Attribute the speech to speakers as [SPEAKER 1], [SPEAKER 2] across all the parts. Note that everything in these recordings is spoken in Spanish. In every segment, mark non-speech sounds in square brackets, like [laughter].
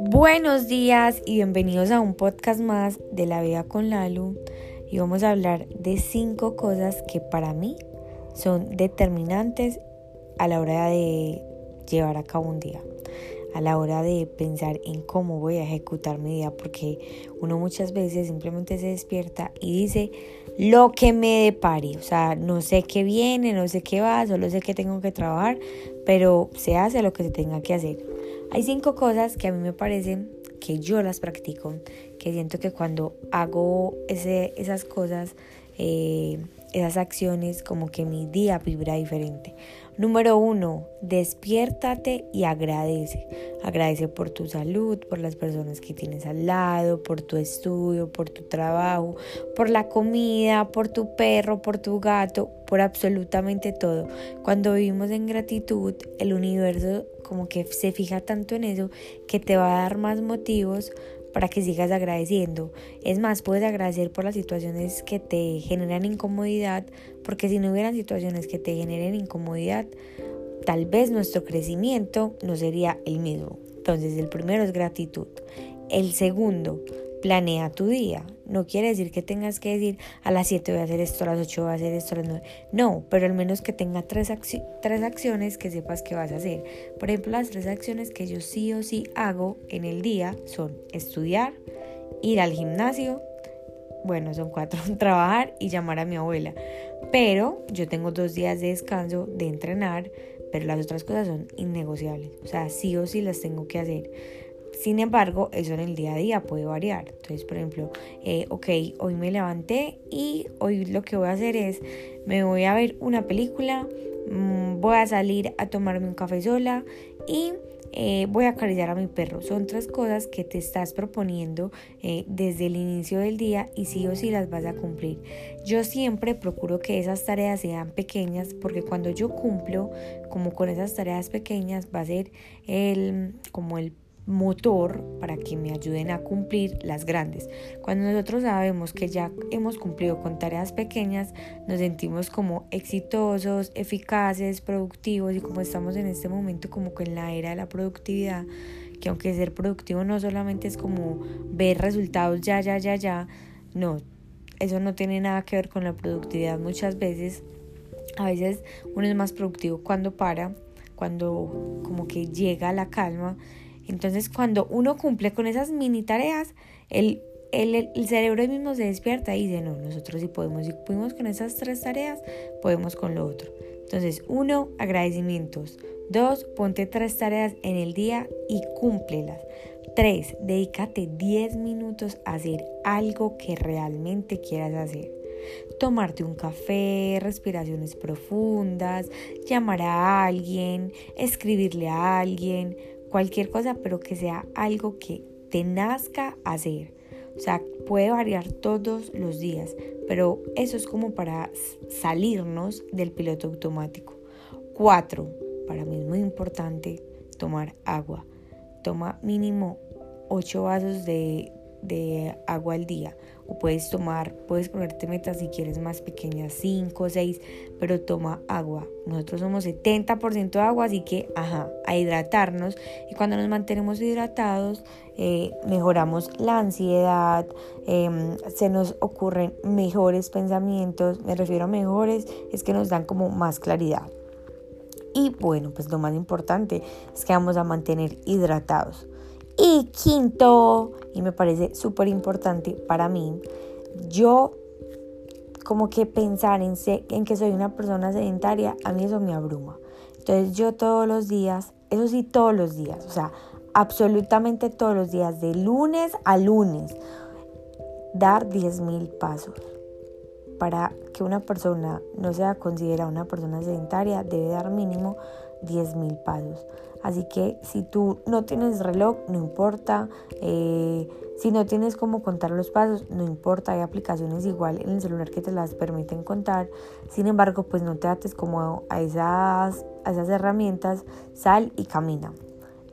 [SPEAKER 1] Buenos días y bienvenidos a un podcast más de la vida con Lalu. Y vamos a hablar de cinco cosas que para mí son determinantes a la hora de llevar a cabo un día, a la hora de pensar en cómo voy a ejecutar mi día, porque uno muchas veces simplemente se despierta y dice lo que me depare, o sea, no sé qué viene, no sé qué va, solo sé que tengo que trabajar, pero se hace lo que se tenga que hacer. Hay cinco cosas que a mí me parecen que yo las practico, que siento que cuando hago ese, esas cosas, eh, esas acciones, como que mi día vibra diferente. Número uno, despiértate y agradece. Agradece por tu salud, por las personas que tienes al lado, por tu estudio, por tu trabajo, por la comida, por tu perro, por tu gato, por absolutamente todo. Cuando vivimos en gratitud, el universo como que se fija tanto en eso que te va a dar más motivos para que sigas agradeciendo. Es más, puedes agradecer por las situaciones que te generan incomodidad, porque si no hubieran situaciones que te generen incomodidad, tal vez nuestro crecimiento no sería el mismo. Entonces, el primero es gratitud. El segundo, planea tu día. No quiere decir que tengas que decir a las 7 voy a hacer esto, a las 8 voy a hacer esto, a las 9. No, pero al menos que tenga tres, tres acciones que sepas que vas a hacer. Por ejemplo, las tres acciones que yo sí o sí hago en el día son estudiar, ir al gimnasio, bueno, son cuatro, [laughs] trabajar y llamar a mi abuela. Pero yo tengo dos días de descanso de entrenar, pero las otras cosas son innegociables. O sea, sí o sí las tengo que hacer. Sin embargo, eso en el día a día puede variar. Entonces, por ejemplo, eh, ok, hoy me levanté y hoy lo que voy a hacer es, me voy a ver una película, mm, voy a salir a tomarme un café sola y eh, voy a acariciar a mi perro. Son tres cosas que te estás proponiendo eh, desde el inicio del día y sí o sí las vas a cumplir. Yo siempre procuro que esas tareas sean pequeñas porque cuando yo cumplo como con esas tareas pequeñas va a ser el como el motor para que me ayuden a cumplir las grandes. Cuando nosotros sabemos que ya hemos cumplido con tareas pequeñas, nos sentimos como exitosos, eficaces, productivos y como estamos en este momento como que en la era de la productividad, que aunque ser productivo no solamente es como ver resultados ya, ya, ya, ya, no, eso no tiene nada que ver con la productividad muchas veces. A veces uno es más productivo cuando para, cuando como que llega la calma entonces cuando uno cumple con esas mini tareas, el, el, cerebro mismo se despierta y dice, no, nosotros sí podemos, si pudimos con esas tres tareas, podemos con lo otro. Entonces, uno, agradecimientos. Dos, ponte tres tareas en el día y cúmplelas. Tres, dedícate 10 minutos a hacer algo que realmente quieras hacer. Tomarte un café, respiraciones profundas, llamar a alguien, escribirle a alguien, cualquier cosa, pero que sea algo que te nazca hacer. O sea, puede variar todos los días, pero eso es como para salirnos del piloto automático. Cuatro, para mí es muy importante tomar agua. Toma mínimo 8 vasos de, de agua al día o puedes tomar, puedes ponerte metas si quieres más pequeñas, 5 o 6, pero toma agua. Nosotros somos 70% agua, así que, ajá, a hidratarnos. Y cuando nos mantenemos hidratados, eh, mejoramos la ansiedad, em, se nos ocurren mejores pensamientos, me refiero a mejores, es que nos dan como más claridad. Y bueno, pues lo más importante es que vamos a mantener hidratados. Y quinto, y me parece súper importante para mí, yo como que pensar en, en que soy una persona sedentaria, a mí eso me abruma. Entonces yo todos los días, eso sí todos los días, o sea, absolutamente todos los días, de lunes a lunes, dar 10.000 pasos. Para que una persona no sea considerada una persona sedentaria, debe dar mínimo 10.000 pasos. Así que si tú no tienes reloj, no importa. Eh, si no tienes cómo contar los pasos, no importa. Hay aplicaciones igual en el celular que te las permiten contar. Sin embargo, pues no te ates como a esas, a esas herramientas. Sal y camina.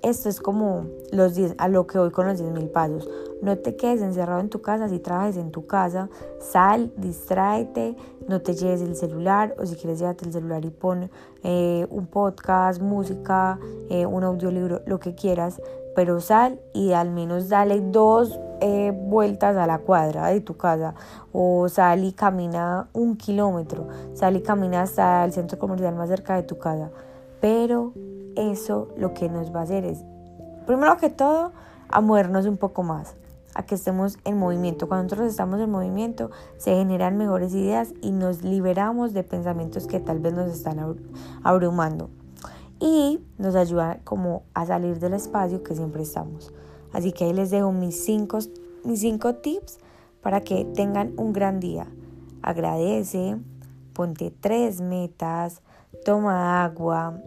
[SPEAKER 1] Esto es como los a lo que voy con los 10 mil pasos. No te quedes encerrado en tu casa si trabajes en tu casa. Sal, distráete, no te lleves el celular o si quieres llévate el celular y pon eh, un podcast, música, eh, un audiolibro, lo que quieras. Pero sal y al menos dale dos eh, vueltas a la cuadra de tu casa o sal y camina un kilómetro. Sal y camina hasta el centro comercial más cerca de tu casa. Pero eso lo que nos va a hacer es, primero que todo, a movernos un poco más, a que estemos en movimiento. Cuando nosotros estamos en movimiento, se generan mejores ideas y nos liberamos de pensamientos que tal vez nos están abrumando. Y nos ayuda como a salir del espacio que siempre estamos. Así que ahí les dejo mis cinco, mis cinco tips para que tengan un gran día. Agradece, ponte tres metas, toma agua,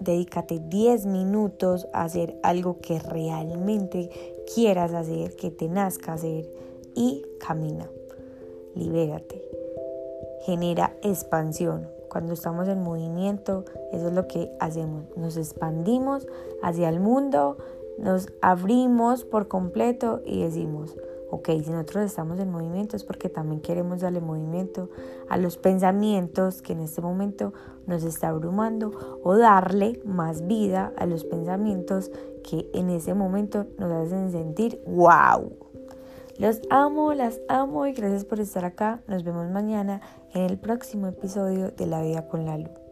[SPEAKER 1] dedícate 10 minutos a hacer algo que realmente quieras hacer, que te nazca hacer y camina. Libérate. Genera expansión. Cuando estamos en movimiento, eso es lo que hacemos. Nos expandimos hacia el mundo, nos abrimos por completo y decimos, ok, si nosotros estamos en movimiento es porque también queremos darle movimiento a los pensamientos que en este momento nos está abrumando o darle más vida a los pensamientos que en ese momento nos hacen sentir wow. Los amo, las amo y gracias por estar acá. Nos vemos mañana en el próximo episodio de La Vida con la Luz.